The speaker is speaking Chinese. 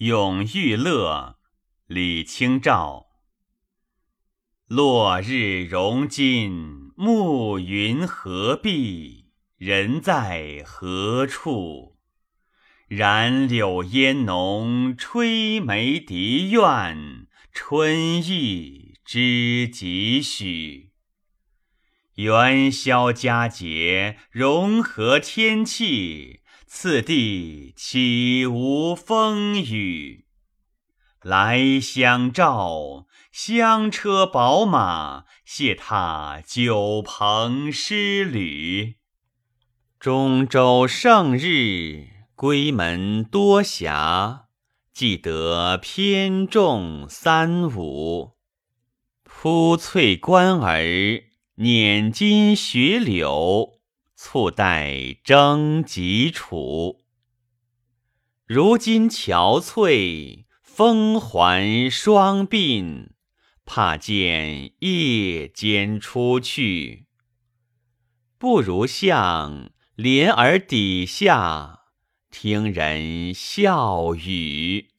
永遇乐，李清照。落日融金暮云何碧？人在何处？染柳烟浓，吹梅笛怨，春意知几许？元宵佳节，融合天气，次第岂无风雨？来相照，香车宝马，谢踏酒朋诗旅。中州胜日。归门多暇，记得偏重三五。铺翠官儿，碾金雪柳，簇带征吉楚。如今憔悴，风环霜鬓，怕见夜间出去，不如向帘儿底下。听人笑语。